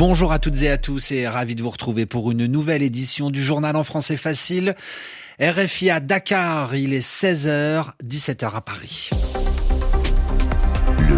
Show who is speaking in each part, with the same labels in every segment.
Speaker 1: Bonjour à toutes et à tous et ravi de vous retrouver pour une nouvelle édition du journal en français facile. RFI à Dakar, il est 16h, 17h à Paris.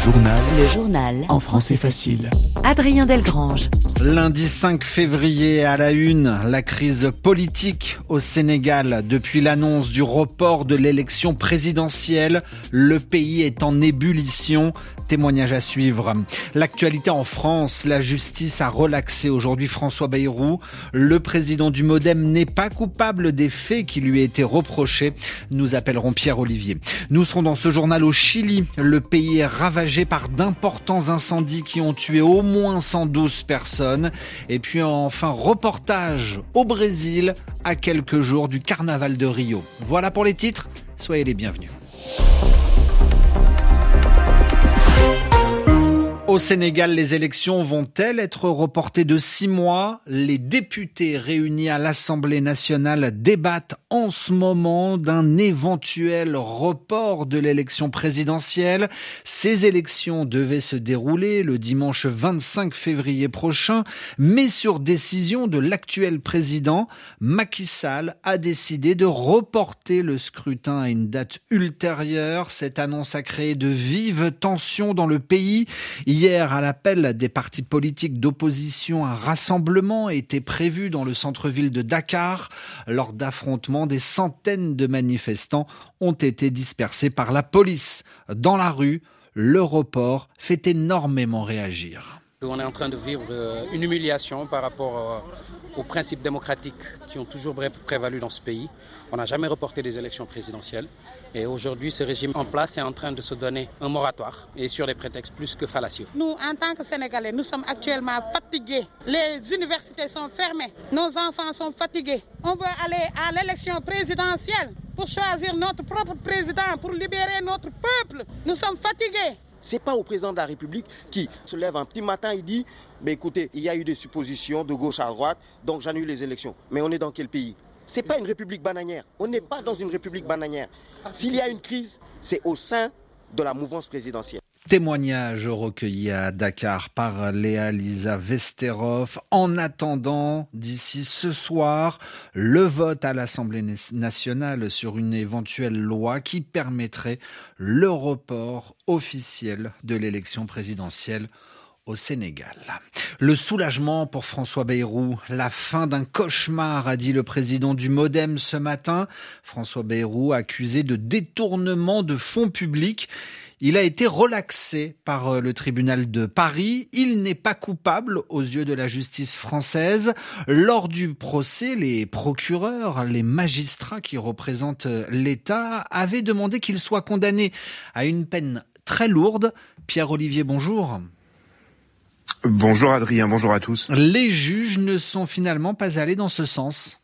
Speaker 2: Le journal. Le journal. En français facile.
Speaker 3: Adrien Delgrange.
Speaker 1: Lundi 5 février à la une, la crise politique au Sénégal. Depuis l'annonce du report de l'élection présidentielle, le pays est en ébullition. Témoignage à suivre. L'actualité en France, la justice a relaxé aujourd'hui François Bayrou. Le président du Modem n'est pas coupable des faits qui lui étaient reprochés. Nous appellerons Pierre Olivier. Nous serons dans ce journal au Chili. Le pays est ravagé par d'importants incendies qui ont tué au moins 112 personnes. Et puis enfin, reportage au Brésil à quelques jours du carnaval de Rio. Voilà pour les titres. Soyez les bienvenus. Au Sénégal, les élections vont-elles être reportées de six mois? Les députés réunis à l'Assemblée nationale débattent en ce moment d'un éventuel report de l'élection présidentielle. Ces élections devaient se dérouler le dimanche 25 février prochain, mais sur décision de l'actuel président, Macky Sall a décidé de reporter le scrutin à une date ultérieure. Cette annonce a créé de vives tensions dans le pays. Hier, à l'appel des partis politiques d'opposition, un rassemblement était prévu dans le centre-ville de Dakar. Lors d'affrontements, des centaines de manifestants ont été dispersés par la police. Dans la rue, le fait énormément réagir.
Speaker 4: On est en train de vivre euh, une humiliation par rapport euh, aux principes démocratiques qui ont toujours prévalu dans ce pays. On n'a jamais reporté des élections présidentielles. Et aujourd'hui, ce régime en place est en train de se donner un moratoire et sur des prétextes plus que fallacieux.
Speaker 5: Nous, en tant que Sénégalais, nous sommes actuellement fatigués. Les universités sont fermées. Nos enfants sont fatigués. On veut aller à l'élection présidentielle pour choisir notre propre président, pour libérer notre peuple. Nous sommes fatigués.
Speaker 6: C'est pas au président de la République qui se lève un petit matin et dit mais écoutez, il y a eu des suppositions de gauche à droite, donc j'annule les élections. Mais on est dans quel pays? C'est pas une république bananière. On n'est pas dans une république bananière. S'il y a une crise, c'est au sein de la mouvance présidentielle.
Speaker 1: Témoignage recueilli à Dakar par Léa Lisa Vesterov. En attendant, d'ici ce soir, le vote à l'Assemblée nationale sur une éventuelle loi qui permettrait le report officiel de l'élection présidentielle au Sénégal. Le soulagement pour François Bayrou, la fin d'un cauchemar, a dit le président du Modem ce matin. François Bayrou accusé de détournement de fonds publics. Il a été relaxé par euh, le tribunal de Paris. Il n'est pas coupable aux yeux de la justice française. Lors du procès, les procureurs, les magistrats qui représentent euh, l'État avaient demandé qu'il soit condamné à une peine très lourde. Pierre-Olivier, bonjour.
Speaker 7: Bonjour Adrien, bonjour à tous.
Speaker 1: Les juges ne sont finalement pas allés dans ce sens.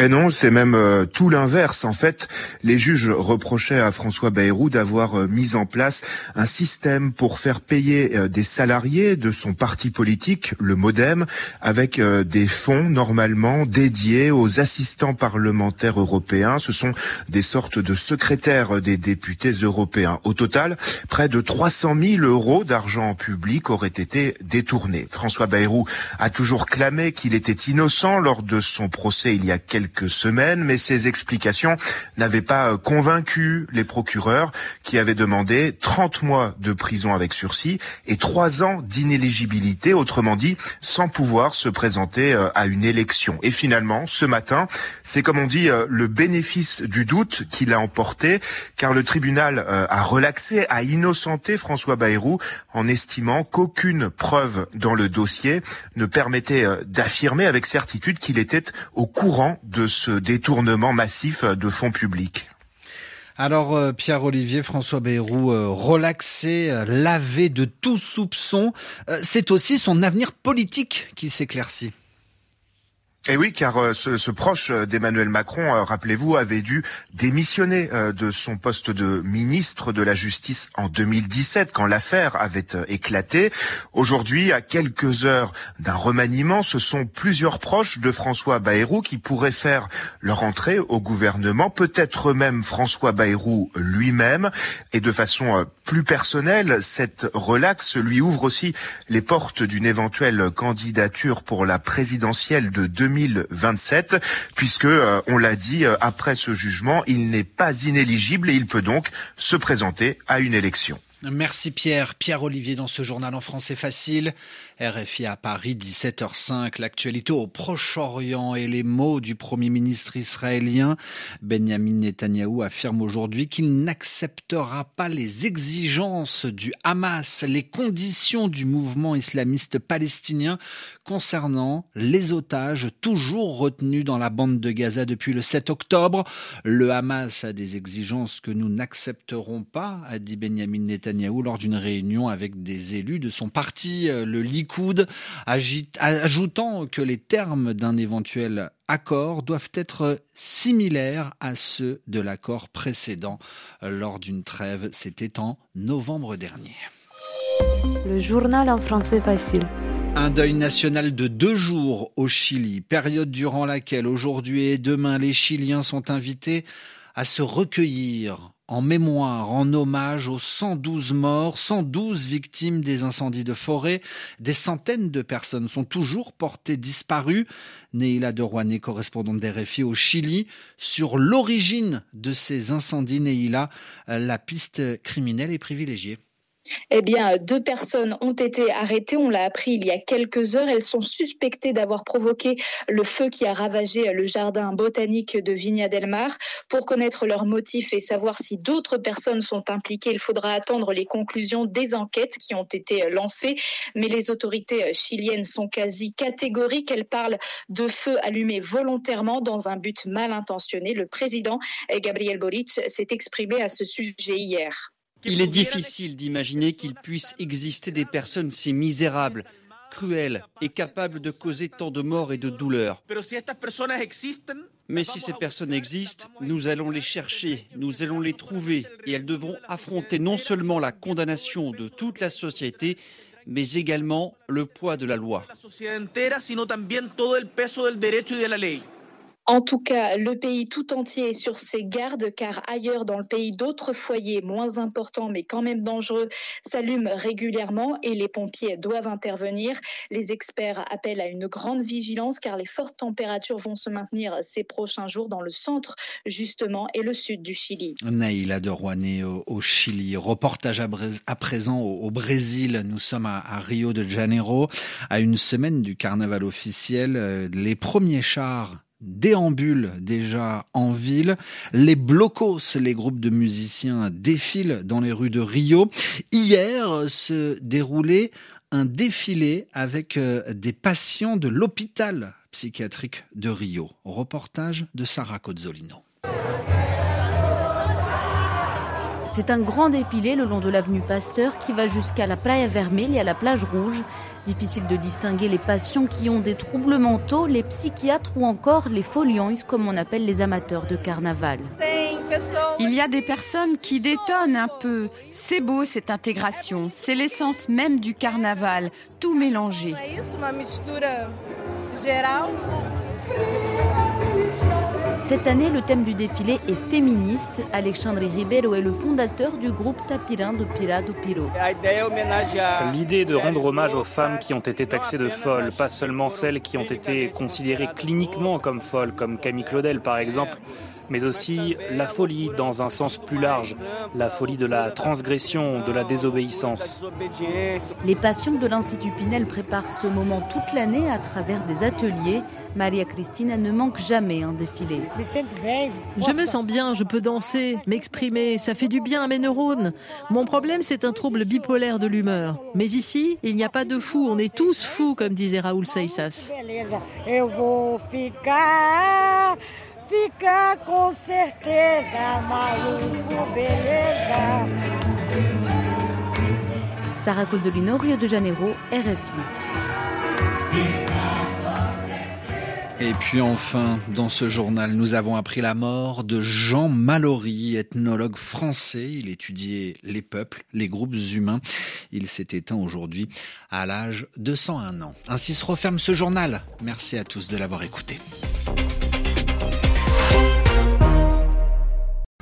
Speaker 7: Et non, c'est même euh, tout l'inverse. En fait, les juges reprochaient à François Bayrou d'avoir euh, mis en place un système pour faire payer euh, des salariés de son parti politique, le MoDem, avec des fonds normalement dédiés aux assistants parlementaires européens. Ce sont des sortes de secrétaires des députés européens. Au total, près de 300 000 euros d'argent public auraient été détournés. François Bayrou a toujours clamé qu'il était innocent lors de son procès il y a quelques quelques semaines, mais ces explications n'avaient pas euh, convaincu les procureurs qui avaient demandé 30 mois de prison avec sursis et 3 ans d'inéligibilité, autrement dit, sans pouvoir se présenter euh, à une élection. Et finalement, ce matin, c'est comme on dit euh, le bénéfice du doute qu'il a emporté, car le tribunal a relaxé, a innocenté François Bayrou en estimant qu'aucune preuve dans le dossier ne permettait d'affirmer avec certitude qu'il était au courant de ce détournement massif de fonds publics.
Speaker 1: Alors euh, Pierre-Olivier, François Bayrou, euh, relaxé, euh, lavé de tout soupçon, c'est aussi son avenir politique qui s'éclaircit.
Speaker 7: Et oui, car euh, ce, ce, proche d'Emmanuel Macron, euh, rappelez-vous, avait dû démissionner euh, de son poste de ministre de la Justice en 2017, quand l'affaire avait éclaté. Aujourd'hui, à quelques heures d'un remaniement, ce sont plusieurs proches de François Bayrou qui pourraient faire leur entrée au gouvernement, peut-être même François Bayrou lui-même. Et de façon plus personnelle, cette relaxe lui ouvre aussi les portes d'une éventuelle candidature pour la présidentielle de 2017. 2027, puisque, euh, on l'a dit, euh, après ce jugement, il n'est pas inéligible et il peut donc se présenter à une élection.
Speaker 1: Merci Pierre. Pierre Olivier dans ce journal en français facile. RFI à Paris, 17h05. L'actualité au Proche-Orient et les mots du Premier ministre israélien. Benjamin Netanyahou affirme aujourd'hui qu'il n'acceptera pas les exigences du Hamas, les conditions du mouvement islamiste palestinien concernant les otages toujours retenus dans la bande de Gaza depuis le 7 octobre. Le Hamas a des exigences que nous n'accepterons pas, a dit Benjamin Netanyahou lors d'une réunion avec des élus de son parti, euh, le Likoud, ajoutant que les termes d'un éventuel accord doivent être similaires à ceux de l'accord précédent euh, lors d'une trêve. C'était en novembre dernier.
Speaker 3: Le journal en français facile.
Speaker 1: Un deuil national de deux jours au Chili, période durant laquelle aujourd'hui et demain les Chiliens sont invités à se recueillir en mémoire, en hommage aux 112 morts, 112 victimes des incendies de forêt. Des centaines de personnes sont toujours portées disparues. Neila de Rouanet, correspondante d'RFI au Chili, sur l'origine de ces incendies. Neila, la piste criminelle est privilégiée.
Speaker 8: Eh bien, deux personnes ont été arrêtées. On l'a appris il y a quelques heures. Elles sont suspectées d'avoir provoqué le feu qui a ravagé le jardin botanique de Vigna del Mar. Pour connaître leurs motifs et savoir si d'autres personnes sont impliquées, il faudra attendre les conclusions des enquêtes qui ont été lancées. Mais les autorités chiliennes sont quasi catégoriques. Elles parlent de feu allumé volontairement dans un but mal intentionné. Le président Gabriel Boric s'est exprimé à ce sujet hier.
Speaker 9: Il est difficile d'imaginer qu'il puisse exister des personnes si misérables, cruelles et capables de causer tant de morts et de douleurs. Mais si ces personnes existent, nous allons les chercher, nous allons les trouver et elles devront affronter non seulement la condamnation de toute la société, mais également le poids de la loi.
Speaker 8: En tout cas, le pays tout entier est sur ses gardes car ailleurs dans le pays, d'autres foyers moins importants mais quand même dangereux s'allument régulièrement et les pompiers doivent intervenir. Les experts appellent à une grande vigilance car les fortes températures vont se maintenir ces prochains jours dans le centre justement et le sud du Chili.
Speaker 1: Naïla de Rouanet au, Chili. Reportage à, présent au, Brésil. Nous sommes à, Rio de Janeiro à une semaine du carnaval officiel. Euh, les premiers chars déambulent déjà en ville. Les blocos, les groupes de musiciens défilent dans les rues de Rio. Hier se déroulait un défilé avec euh, des patients de l'hôpital psychiatrique de Rio. Reportage de Sarah Cozzolino.
Speaker 3: C'est un grand défilé le long de l'avenue Pasteur qui va jusqu'à la Playa Vermelha et à la plage rouge. Difficile de distinguer les patients qui ont des troubles mentaux, les psychiatres ou encore les folions, comme on appelle les amateurs de carnaval.
Speaker 10: Il y a des personnes qui détonnent un peu. C'est beau cette intégration. C'est l'essence même du carnaval, tout mélangé.
Speaker 3: Cette année, le thème du défilé est féministe. Alexandre Ribeiro est le fondateur du groupe Tapirin do Pira do Piro.
Speaker 11: L'idée de rendre hommage aux femmes qui ont été taxées de folles, pas seulement celles qui ont été considérées cliniquement comme folles, comme Camille Claudel par exemple, mais aussi la folie dans un sens plus large, la folie de la transgression, de la désobéissance.
Speaker 3: Les patients de l'Institut Pinel préparent ce moment toute l'année à travers des ateliers. Maria Cristina ne manque jamais un défilé.
Speaker 12: Je me sens bien, je peux danser, m'exprimer, ça fait du bien à mes neurones. Mon problème, c'est un trouble bipolaire de l'humeur. Mais ici, il n'y a pas de fous, on est tous fous, comme disait Raoul Saïsas.
Speaker 3: Fica com certeza maluco, beleza. Sarah Cozzolino, Rio de Janeiro, RFI.
Speaker 1: Et puis enfin, dans ce journal, nous avons appris la mort de Jean Mallory, ethnologue français. Il étudiait les peuples, les groupes humains. Il s'est éteint aujourd'hui à l'âge de 101 ans. Ainsi se referme ce journal. Merci à tous de l'avoir écouté.